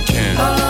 I can.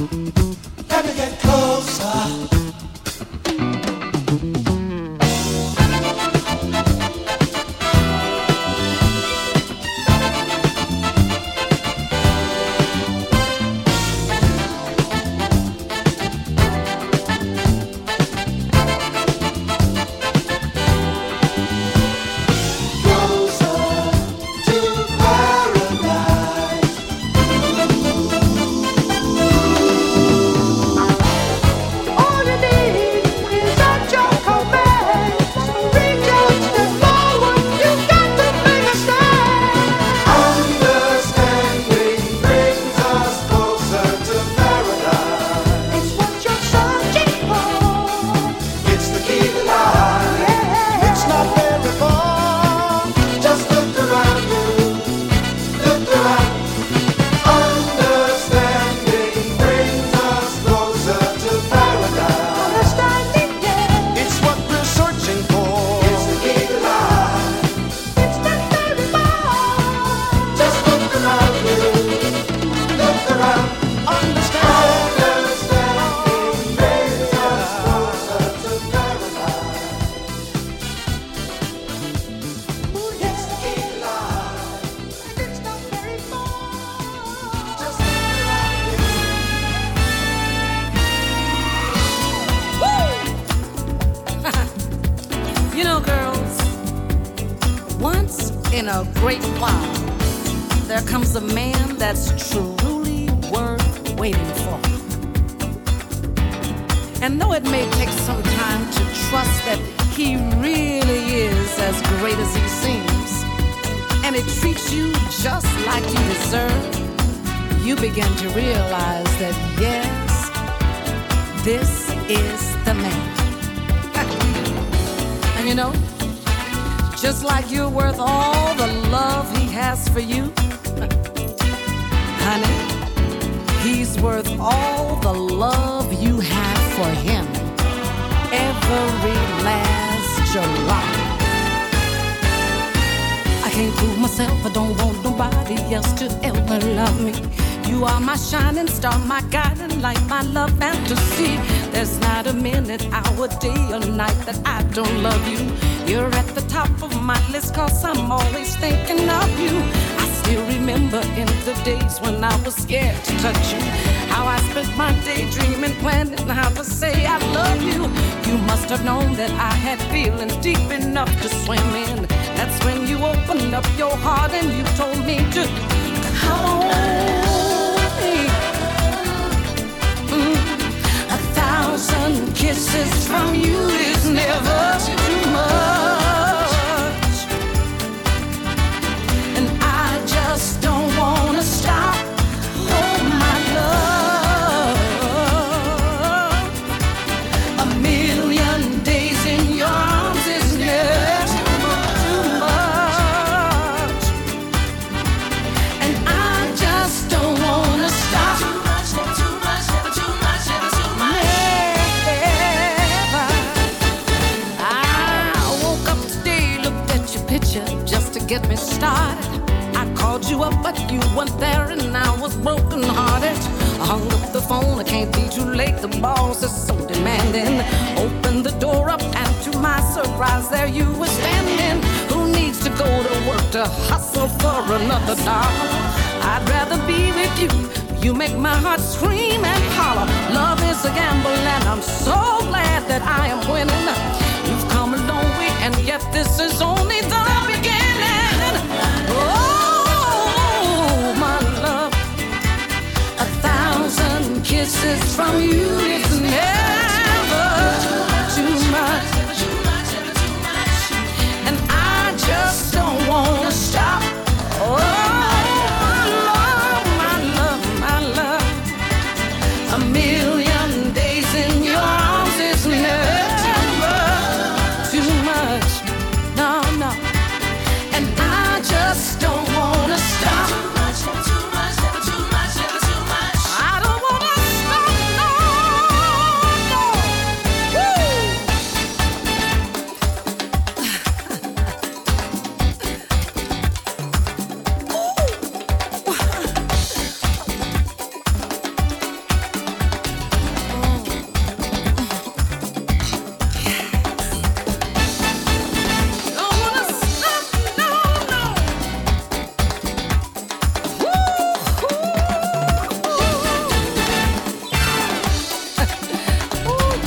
Let me get closer. And though it may take some time to trust that he really is as great as he seems, and it treats you just like you deserve, you begin to realize that yes, this is the man. and you know, just like you're worth all the love he has for you. Honey, he's worth all the love you have for him every last July. I can't prove myself, I don't want nobody else to ever love me. You are my shining star, my guiding light, my love fantasy. There's not a minute, hour, day, or night that I don't love you. You're at the top of my list, cause I'm always thinking of you. I still remember in the days when I was scared to touch you. How I spent my day dreaming, planning how to say I love you. You must have known that I had feelings deep enough to swim in. That's when you opened up your heart and you told me to come on. Mm. A thousand kisses from you is never too much. Up, but you weren't there, and I was broken hearted. I hung up the phone, I can't be too late. The boss is so demanding. Opened the door up, and to my surprise, there you were standing. Who needs to go to work to hustle for another dollar? I'd rather be with you. You make my heart scream and holler. Love is a gamble, and I'm so glad that I am winning. You've come a long way, and yet this is only the beginning. Kisses from you is never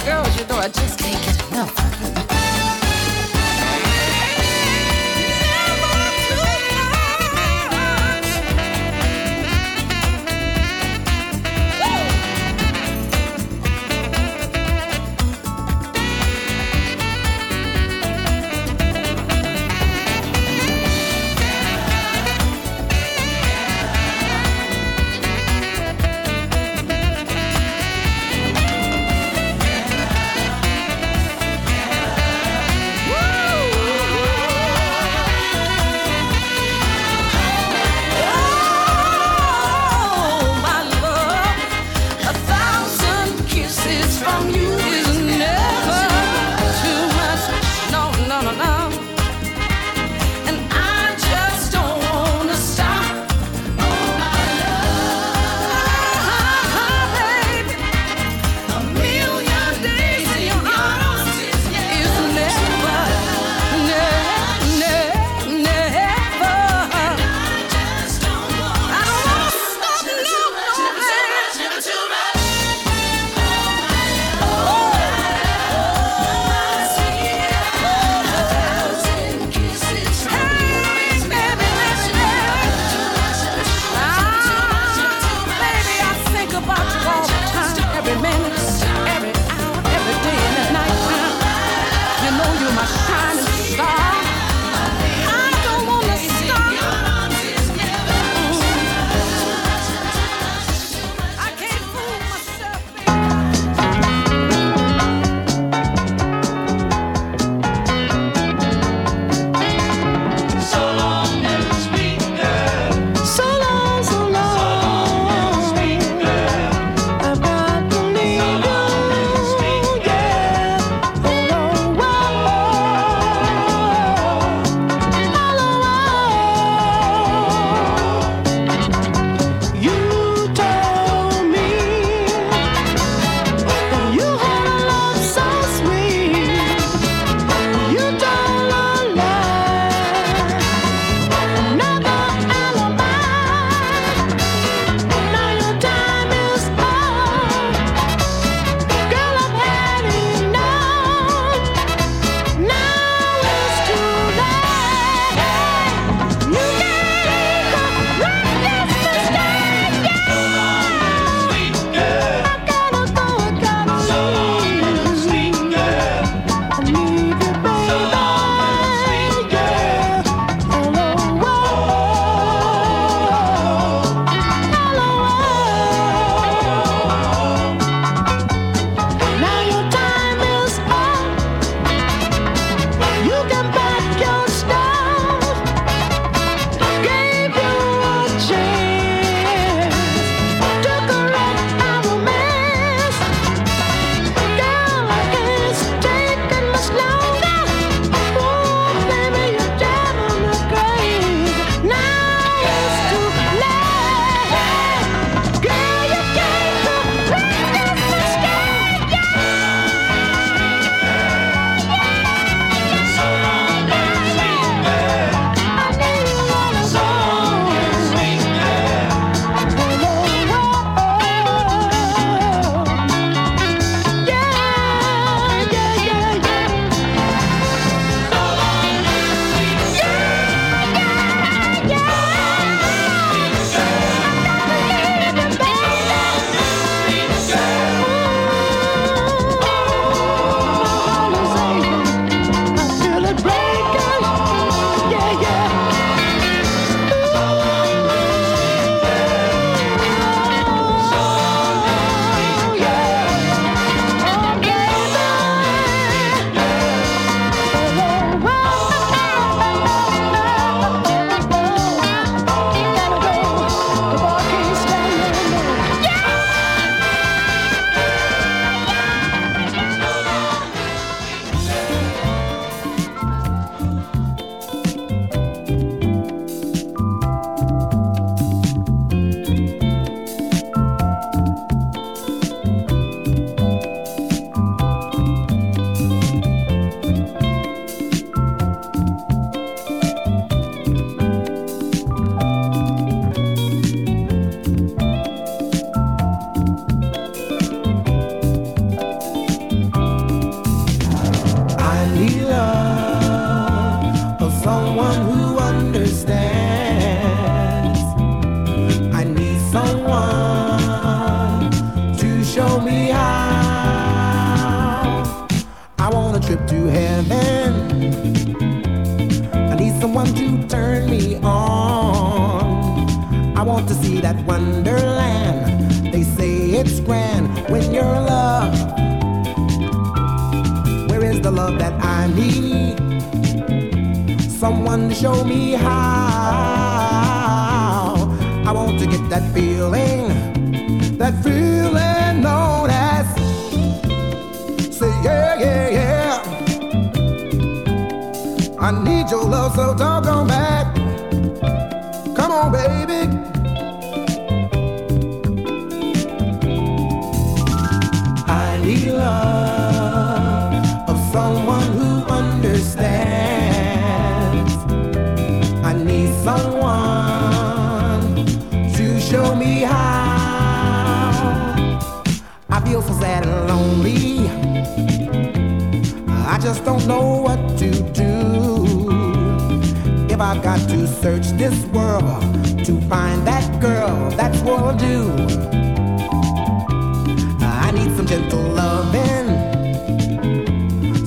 girls, you know I just can't get enough. Heaven. I need someone to turn me on. I want to see that wonderland. They say it's grand when you're loved. Where is the love that I need? Someone to show me how. I want to get that feeling, that feeling I need your love, so don't come back. Come on, baby. I need love of someone who understands. I need someone to show me how. I feel so sad and lonely. I just don't know got to search this world to find that girl, that's what I'll do. I need some gentle loving,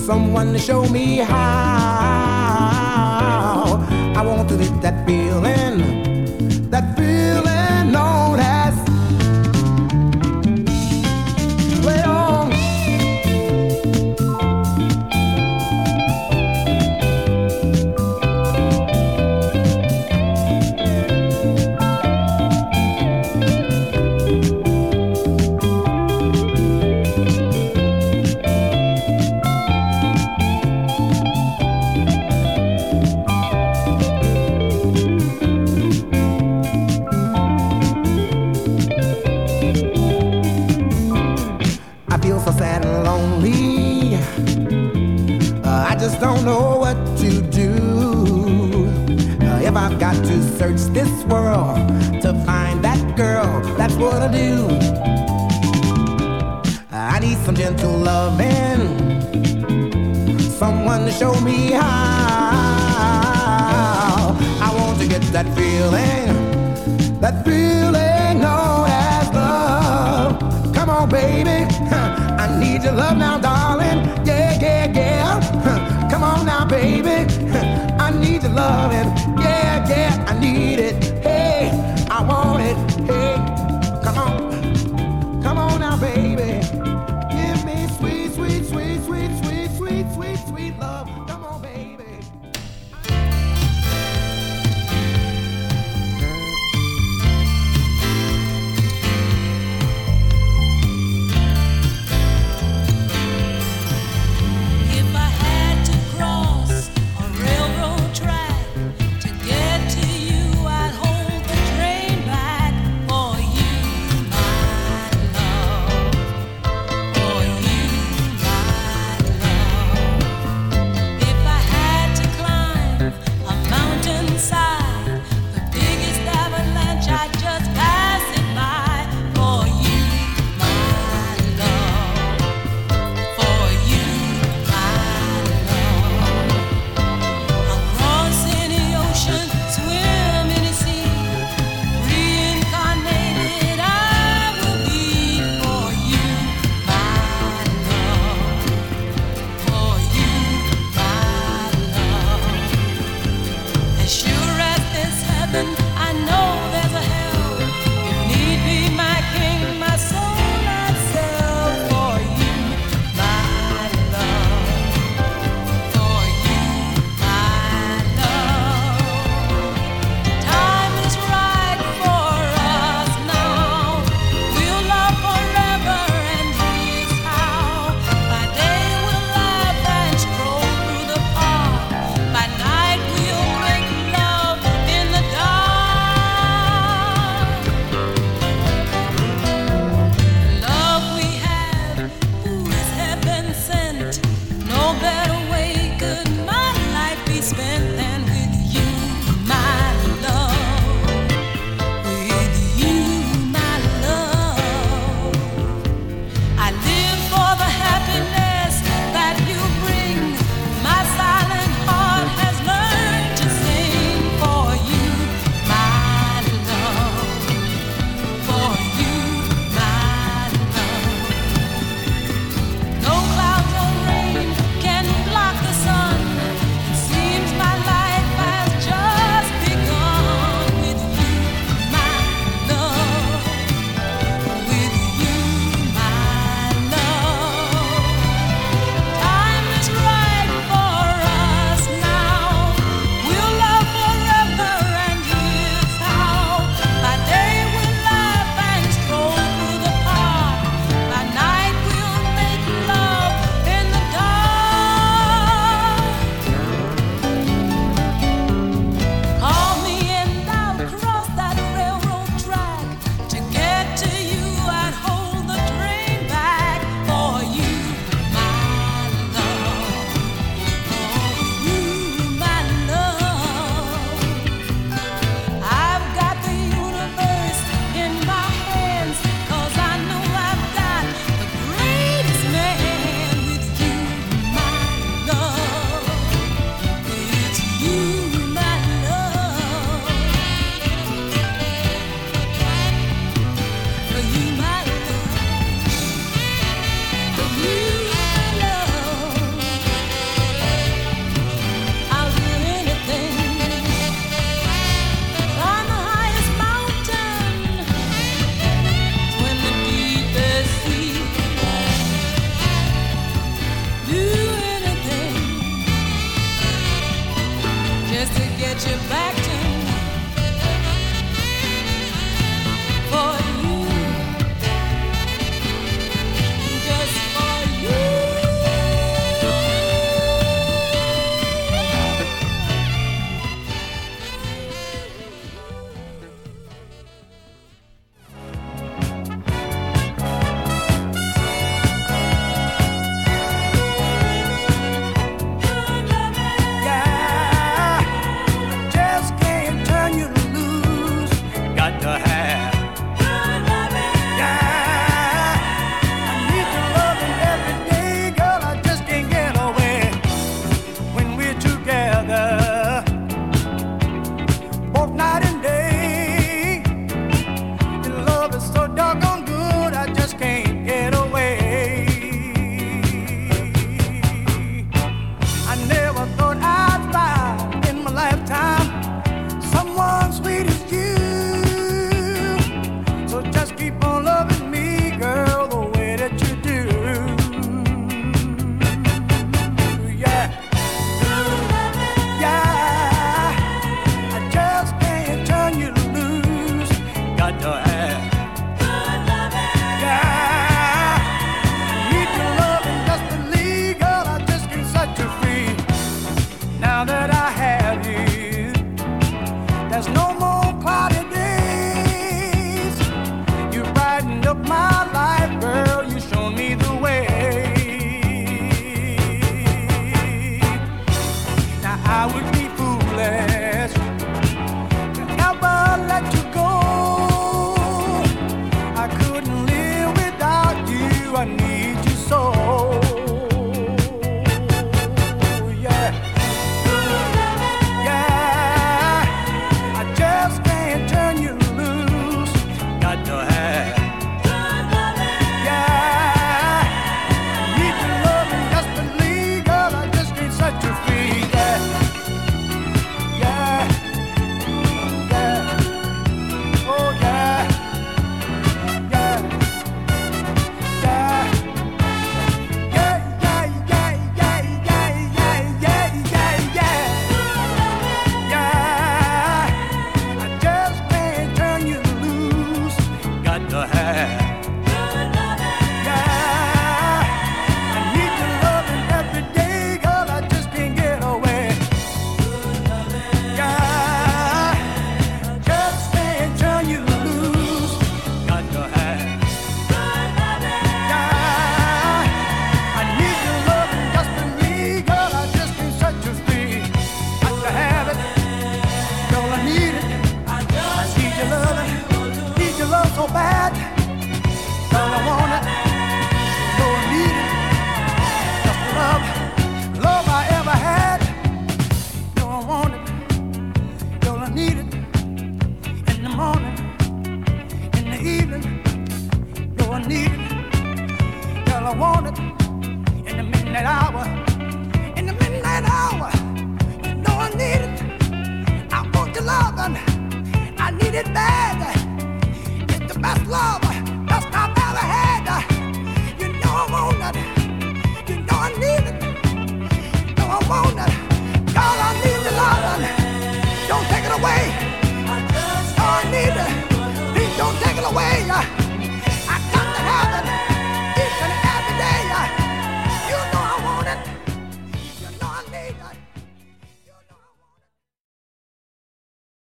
someone to show me how. I want to live that feeling, show me how. I want to get that feeling, that feeling known as love. Come on, baby. I need your love now, darling. Yeah, yeah, yeah. Come on now, baby. I need your loving. Yeah, yeah, I need